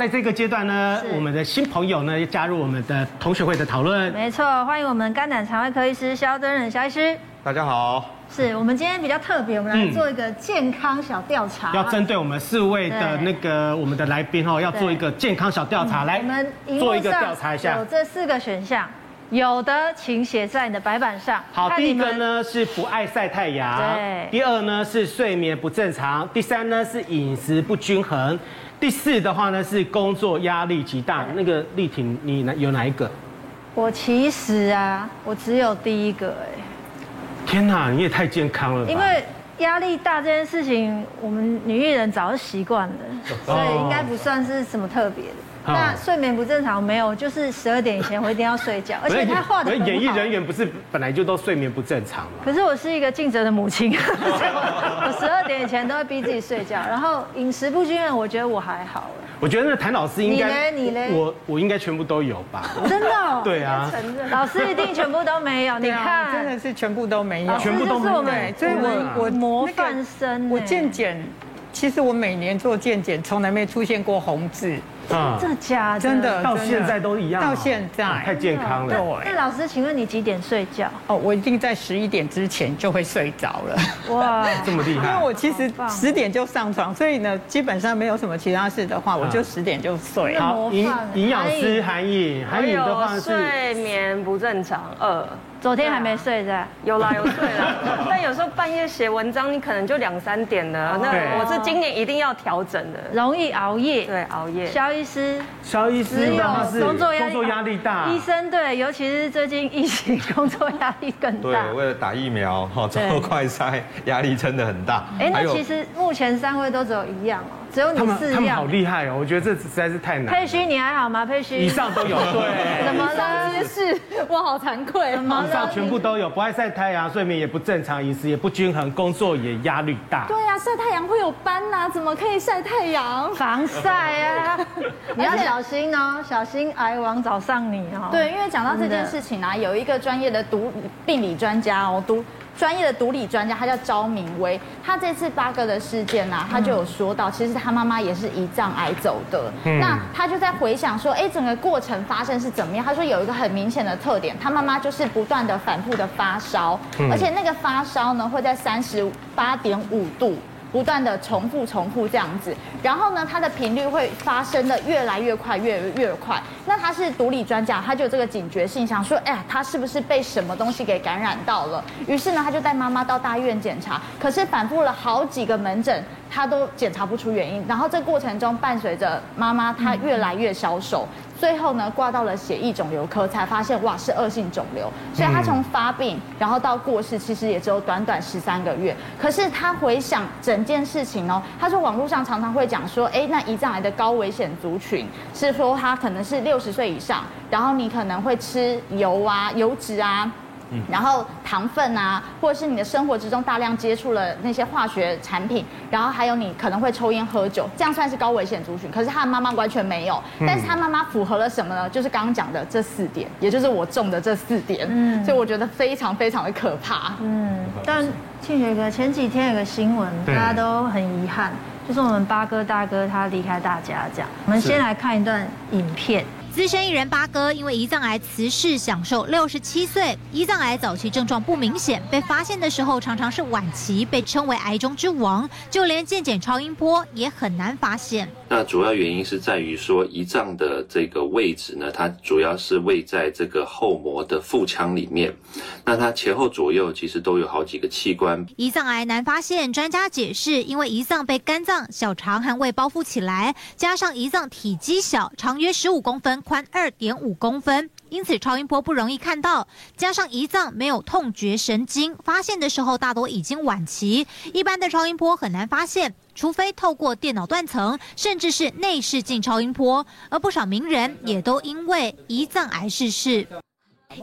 在这个阶段呢，我们的新朋友呢加入我们的同学会的讨论。没错，欢迎我们肝胆肠胃科医师肖敦仁肖医师。大家好。是我们今天比较特别，我们来做一个健康小调查。要针对我们四位的那个我们的来宾哦，要做一个健康小调查，来我们做一个调查一下。有这四个选项，有的请写在你的白板上。好，第一个呢是不爱晒太阳。对。第二呢是睡眠不正常。第三呢是饮食不均衡。第四的话呢是工作压力极大。那个丽婷，你哪有哪一个？我其实啊，我只有第一个哎。天哪，你也太健康了吧！因为压力大这件事情，我们女艺人早就习惯了，所以应该不算是什么特别的。那睡眠不正常没有？就是十二点以前我一定要睡觉，而且他画的。演艺人员不是本来就都睡眠不正常吗？可是我是一个尽责的母亲，我十二点以前都会逼自己睡觉，然后饮食不均衡，我觉得我还好。我觉得那谭老师应该，你呢？你呢？我我应该全部都有吧？真的？哦？对啊。老师一定全部都没有。你看，真的是全部都没有。全部都没有。对，所以我我模范生，我健检，其实我每年做健检，从来没出现过红字。啊，这假的，真的到现在都一样，到现在太健康了。那老师，请问你几点睡觉？哦，我一定在十一点之前就会睡着了。哇，这么厉害！因为我其实十点就上床，所以呢，基本上没有什么其他事的话，我就十点就睡。好，营营养师韩颖，韩颖的话是睡眠不正常二。昨天还没睡是？有啦，有睡啦。但有时候半夜写文章，你可能就两三点了。那我是今年一定要调整的。容易熬夜，对，熬夜。肖医师，肖医师有工作压工作压力大。医生对，尤其是最近疫情，工作压力更大。对，为了打疫苗，哈，做快筛，压力真的很大。哎，那其实目前三位都只有一样哦。只有你四样，他们好厉害哦！我觉得这实在是太难。佩勋，你还好吗？佩勋，以上都有，对。怎么了？这些事，我好惭愧。以上全部都有，不爱晒太阳，睡眠也不正常，饮食也不均衡，工作也压力大。对呀，晒太阳会有斑呐，怎么可以晒太阳？防晒啊！你要小心哦，小心癌王找上你哦。对，因为讲到这件事情啊，有一个专业的毒病理专家哦，毒。专业的毒理专家，他叫招明威。他这次八哥的事件呢、啊，他就有说到，其实他妈妈也是胰脏癌走的。嗯、那他就在回想说，哎，整个过程发生是怎么样？他说有一个很明显的特点，他妈妈就是不断的反复的发烧，而且那个发烧呢会在三十八点五度。不断的重复重复这样子，然后呢，它的频率会发生的越来越快，越越快。那他是独立专家，他就有这个警觉性，想说，哎呀，他是不是被什么东西给感染到了？于是呢，他就带妈妈到大医院检查，可是反复了好几个门诊，他都检查不出原因。然后这过程中伴随着妈妈她越来越消瘦。最后呢，挂到了血液肿瘤科，才发现哇是恶性肿瘤，所以他从发病然后到过世，其实也只有短短十三个月。可是他回想整件事情哦，他说网络上常常会讲说，哎，那胰脏癌的高危险族群是说他可能是六十岁以上，然后你可能会吃油啊、油脂啊。然后糖分啊，或者是你的生活之中大量接触了那些化学产品，然后还有你可能会抽烟喝酒，这样算是高危险族群。可是他的妈妈完全没有，但是他妈妈符合了什么呢？就是刚刚讲的这四点，也就是我中的这四点。嗯，所以我觉得非常非常的可怕。嗯，但庆学哥前几天有个新闻，大家都很遗憾，就是我们八哥大哥他离开大家这样。我们先来看一段影片。资深艺人八哥因为胰脏癌辞世，享受六十七岁。胰脏癌早期症状不明显，被发现的时候常常是晚期，被称为癌中之王。就连健检超音波也很难发现。那主要原因是在于说胰脏的这个位置呢，它主要是位在这个后膜的腹腔里面。那它前后左右其实都有好几个器官。胰脏癌难发现，专家解释，因为胰脏被肝脏、小肠和胃包覆起来，加上胰脏体积小，长约十五公分。宽二点五公分，因此超音波不容易看到。加上胰脏没有痛觉神经，发现的时候大多已经晚期。一般的超音波很难发现，除非透过电脑断层，甚至是内视镜超音波。而不少名人也都因为胰脏癌逝世。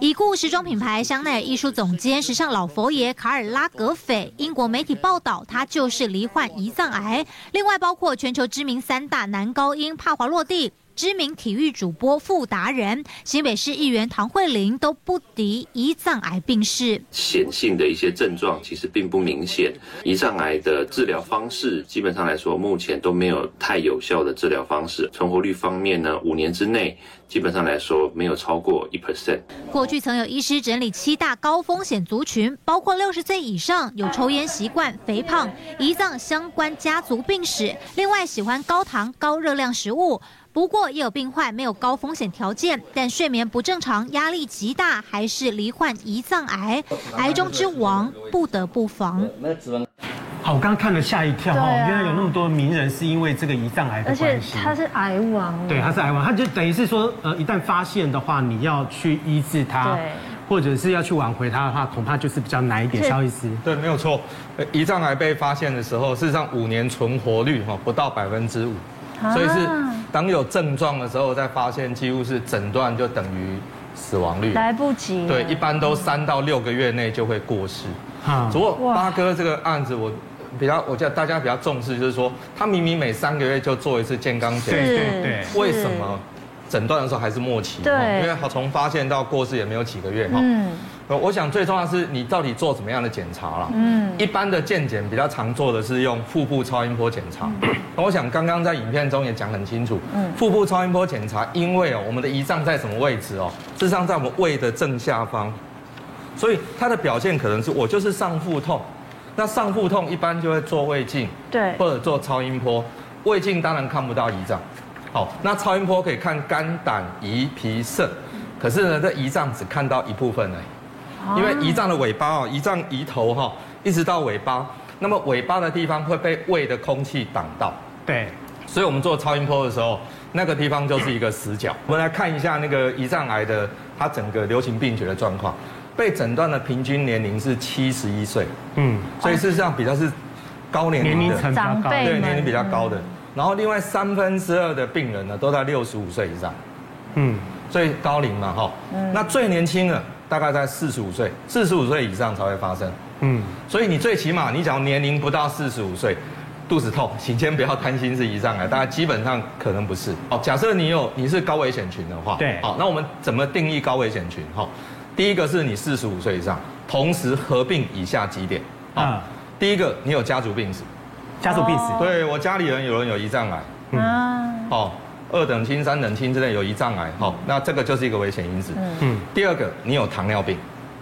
已故时装品牌香奈儿艺术总监、时尚老佛爷卡尔拉格斐，英国媒体报道他就是罹患胰脏癌。另外，包括全球知名三大男高音帕华洛蒂。知名体育主播傅达人、新北市议员唐慧玲都不敌胰脏癌病逝。显性的一些症状其实并不明显，胰脏癌的治疗方式基本上来说，目前都没有太有效的治疗方式。存活率方面呢，五年之内基本上来说没有超过一 percent。过去曾有医师整理七大高风险族群，包括六十岁以上、有抽烟习惯、肥胖、胰脏相关家族病史，另外喜欢高糖、高热量食物。不过也有病患没有高风险条件，但睡眠不正常、压力极大，还是罹患胰脏癌，癌中之王不得不防。好，我刚刚看了吓一跳哦，原来有那么多名人是因为这个胰脏癌的关系。而且他是癌王。对，他是癌王，他就等于是说，呃，一旦发现的话，你要去医治他，或者是要去挽回他的话，恐怕就是比较难一点。萧医师，对，没有错。胰脏癌被发现的时候，事实上五年存活率哈不到百分之五。所以是当有症状的时候再发现，几乎是诊断就等于死亡率，来不及。对，一般都三到六个月内就会过世。啊，不过八哥这个案子，我比较，我觉得大家比较重视，就是说他明明每三个月就做一次健康检查，对对，为什么诊断的时候还是末期？对，因为从发现到过世也没有几个月哈。嗯。我想最重要的是你到底做什么样的检查了？嗯，一般的健检比较常做的是用腹部超音波检查。我想刚刚在影片中也讲很清楚，嗯，腹部超音波检查，因为哦，我们的胰脏在什么位置哦？事实上在我们胃的正下方，所以它的表现可能是我就是上腹痛，那上腹痛一般就会做胃镜，对，或者做超音波。胃镜当然看不到胰脏，好，那超音波可以看肝、胆、胰、脾、肾，可是呢，这胰脏只看到一部分而已。因为胰脏的尾巴哦，胰脏胰头哈，一直到尾巴，那么尾巴的地方会被胃的空气挡到。对，所以我们做超音波的时候，那个地方就是一个死角。我们来看一下那个胰脏癌的它整个流行病学的状况，被诊断的平均年龄是七十一岁。嗯，所以事实上比较是高年龄的年龄层比较高，对，年龄比较高的。然后另外三分之二的病人呢都在六十五岁以上。嗯，所以高龄嘛哈。嗯，那最年轻的。大概在四十五岁，四十五岁以上才会发生。嗯，所以你最起码，你只要年龄不到四十五岁，肚子痛，请先不要担心是胰脏癌，大家基本上可能不是。哦，假设你有你是高危险群的话，对，好，那我们怎么定义高危险群？哈，第一个是你四十五岁以上，同时合并以下几点。啊，第一个你有家族病史，家族病史，对我家里人有人有胰脏癌。嗯，哦。二等亲、三等亲之内有胰脏癌，好，那这个就是一个危险因子。嗯，第二个，你有糖尿病，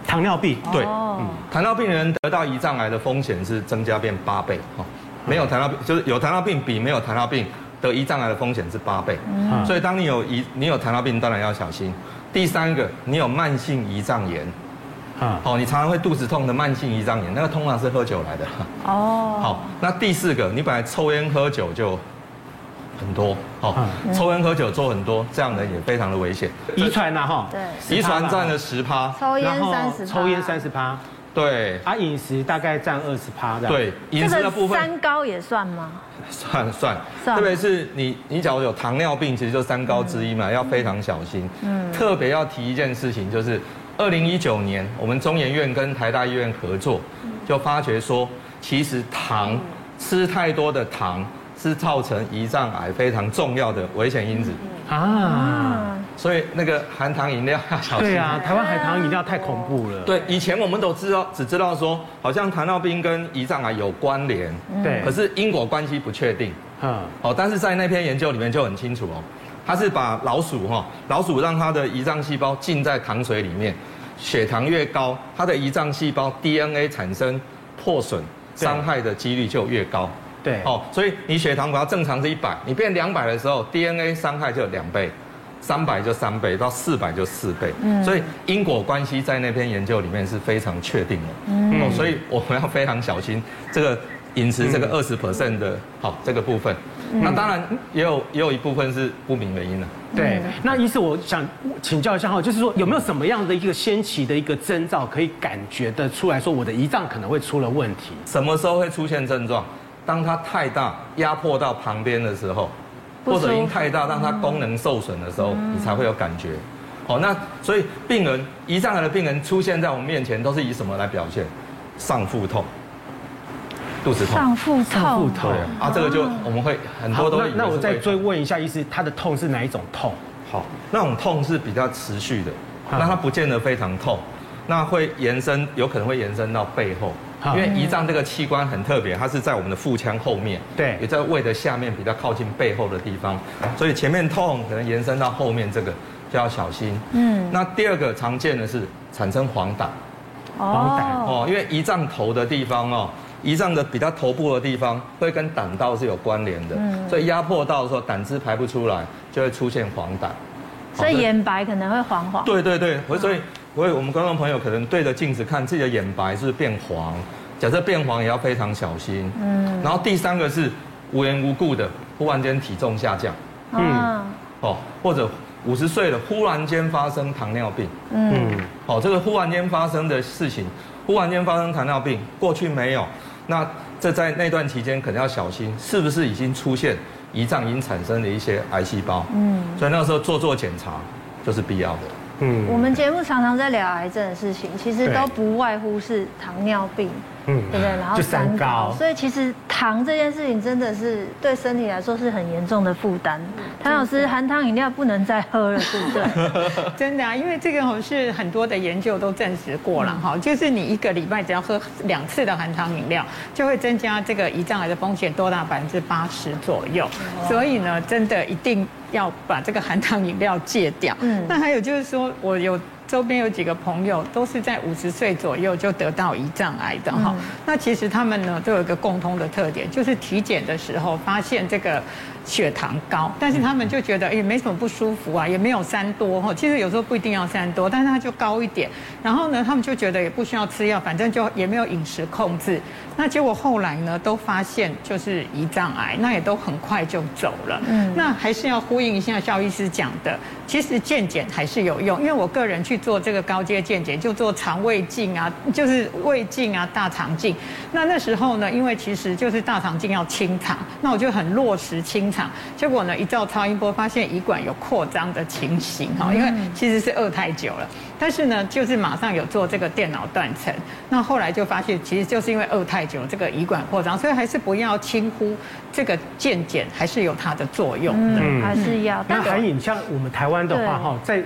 糖尿病，对，嗯，糖尿病人得到胰脏癌的风险是增加变八倍，哈，没有糖尿病就是有糖尿病比没有糖尿病得胰脏癌的风险是八倍，嗯，所以当你有胰你有糖尿病，当然要小心。第三个，你有慢性胰脏炎，啊，好，你常常会肚子痛的慢性胰脏炎，那个通常是喝酒来的，哦，好，那第四个，你本来抽烟喝酒就。很多，好，抽烟喝酒做很多，这样的也非常的危险。遗传呐，哈，对，遗传占了十趴，抽烟三十，抽烟三十趴，对，啊，饮食大概占二十趴，对，饮食的部分，三高也算吗？算算，特别是你，你假如有糖尿病，其实就三高之一嘛，要非常小心。嗯，特别要提一件事情，就是二零一九年，我们中研院跟台大医院合作，就发觉说，其实糖吃太多的糖。是造成胰脏癌非常重要的危险因子啊，所以那个含糖饮料要小心。对啊，台湾含糖饮料太恐怖了。对，以前我们都知道，只知道说好像糖尿病跟胰脏癌有关联，对，可是因果关系不确定。嗯，哦，但是在那篇研究里面就很清楚哦，它是把老鼠哈，老鼠让它的胰脏细胞浸在糖水里面，血糖越高，它的胰脏细胞 DNA 产生破损伤害的几率就越高。对，哦，所以你血糖只要正常是一百，你变两百的时候，DNA 伤害就有两倍，三百就三倍，到四百就四倍。嗯，所以因果关系在那篇研究里面是非常确定的。嗯，哦，所以我们要非常小心这个饮食这个二十 percent 的，好这个部分。那当然也有也有一部分是不明原因的。对，那医师我想请教一下哈，就是说有没有什么样的一个先期的一个征兆可以感觉得出来说我的胰脏可能会出了问题？什么时候会出现症状？当它太大压迫到旁边的时候，或者因太大让它功能受损的时候，你才会有感觉。哦，那所以病人胰脏癌的病人出现在我们面前，都是以什么来表现？上腹痛。肚子痛，上腹痛，上腹痛啊，这个就我们会很多都。那我再追问一下，医师，他的痛是哪一种痛？好，那种痛是比较持续的，那它不见得非常痛，那会延伸，有可能会延伸到背后，因为胰脏这个器官很特别，它是在我们的腹腔后面，对，也在胃的下面比较靠近背后的地方，所以前面痛可能延伸到后面这个就要小心。嗯，那第二个常见的是产生黄疸，黄疸。哦，因为胰脏头的地方哦。胰脏的比较头部的地方会跟胆道是有关联的，所以压迫到的时候胆汁排不出来，就会出现黄疸。所以眼白可能会黄黄。对对对，所以所以我们观众朋友可能对着镜子看自己的眼白是是变黄，假设变黄也要非常小心。嗯。然后第三个是无缘无故的忽然间体重下降，嗯，哦，或者五十岁了忽然间发生糖尿病，嗯，哦，这个忽然间发生的事情，忽然间发生糖尿病，过去没有。那这在那段期间可能要小心，是不是已经出现胰脏已经产生的一些癌细胞？嗯，所以那个时候做做检查就是必要的。嗯，我们节目常常在聊癌症的事情，其实都不外乎是糖尿病。嗯，对不对？然后三高，所以其实糖这件事情真的是对身体来说是很严重的负担。谭老师，含糖饮料不能再喝了，对不对？真的啊，因为这个是很多的研究都证实过了哈，就是你一个礼拜只要喝两次的含糖饮料，就会增加这个胰脏癌的风险多达百分之八十左右。所以呢，真的一定要把这个含糖饮料戒掉。嗯，那还有就是说我有。周边有几个朋友都是在五十岁左右就得到胰脏癌的哈，那其实他们呢都有一个共通的特点，就是体检的时候发现这个。血糖高，但是他们就觉得也没什么不舒服啊，也没有三多哈。其实有时候不一定要三多，但是它就高一点。然后呢，他们就觉得也不需要吃药，反正就也没有饮食控制。那结果后来呢，都发现就是胰脏癌，那也都很快就走了。嗯，那还是要呼应一下肖医师讲的，其实健检还是有用。因为我个人去做这个高阶健检，就做肠胃镜啊，就是胃镜啊、大肠镜。那那时候呢，因为其实就是大肠镜要清肠，那我就很落实清肠。结果呢，一照超音波发现胰管有扩张的情形哈，因为其实是饿太久了，但是呢，就是马上有做这个电脑断层，那后来就发现其实就是因为饿太久，这个胰管扩张，所以还是不要轻忽这个健检，还是有它的作用的，嗯，还是要。那还影像我们台湾的话哈，在。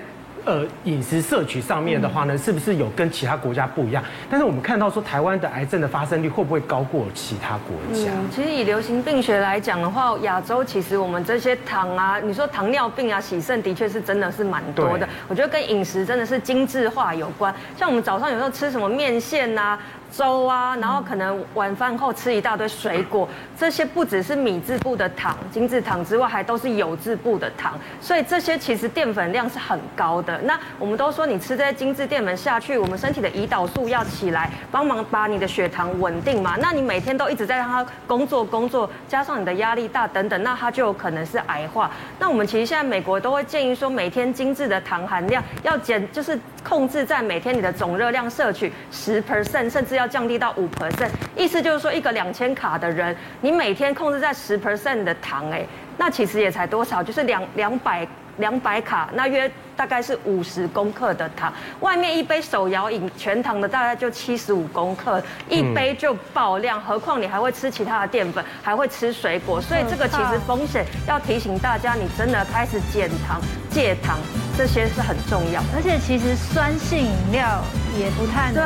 呃，饮食摄取上面的话呢，是不是有跟其他国家不一样？但是我们看到说，台湾的癌症的发生率会不会高过其他国家？嗯，其实以流行病学来讲的话，亚洲其实我们这些糖啊，你说糖尿病啊、洗肾，的确是真的是蛮多的。我觉得跟饮食真的是精致化有关。像我们早上有时候吃什么面线啊。粥啊，然后可能晚饭后吃一大堆水果，这些不只是米字部的糖、精制糖之外，还都是酉字部的糖，所以这些其实淀粉量是很高的。那我们都说你吃这些精制淀粉下去，我们身体的胰岛素要起来帮忙把你的血糖稳定嘛。那你每天都一直在让它工作工作，加上你的压力大等等，那它就有可能是癌化。那我们其实现在美国都会建议说，每天精制的糖含量要减，就是控制在每天你的总热量摄取十 percent，甚至要。降低到五 percent，意思就是说，一个两千卡的人，你每天控制在十 percent 的糖，哎，那其实也才多少，就是两两百两百卡，那约大概是五十公克的糖。外面一杯手摇饮全糖的大概就七十五公克，一杯就爆量，何况你还会吃其他的淀粉，还会吃水果，所以这个其实风险要提醒大家，你真的开始减糖戒糖。这些是很重要，而且其实酸性饮料也不太对，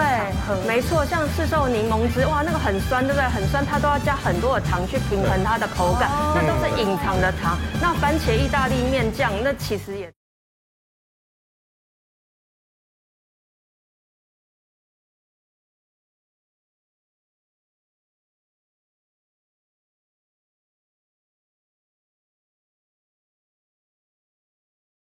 没错，像市售柠檬汁，哇，那个很酸，对不对？很酸，它都要加很多的糖去平衡它的口感，那都是隐藏的糖。那番茄意大利面酱，那其实也。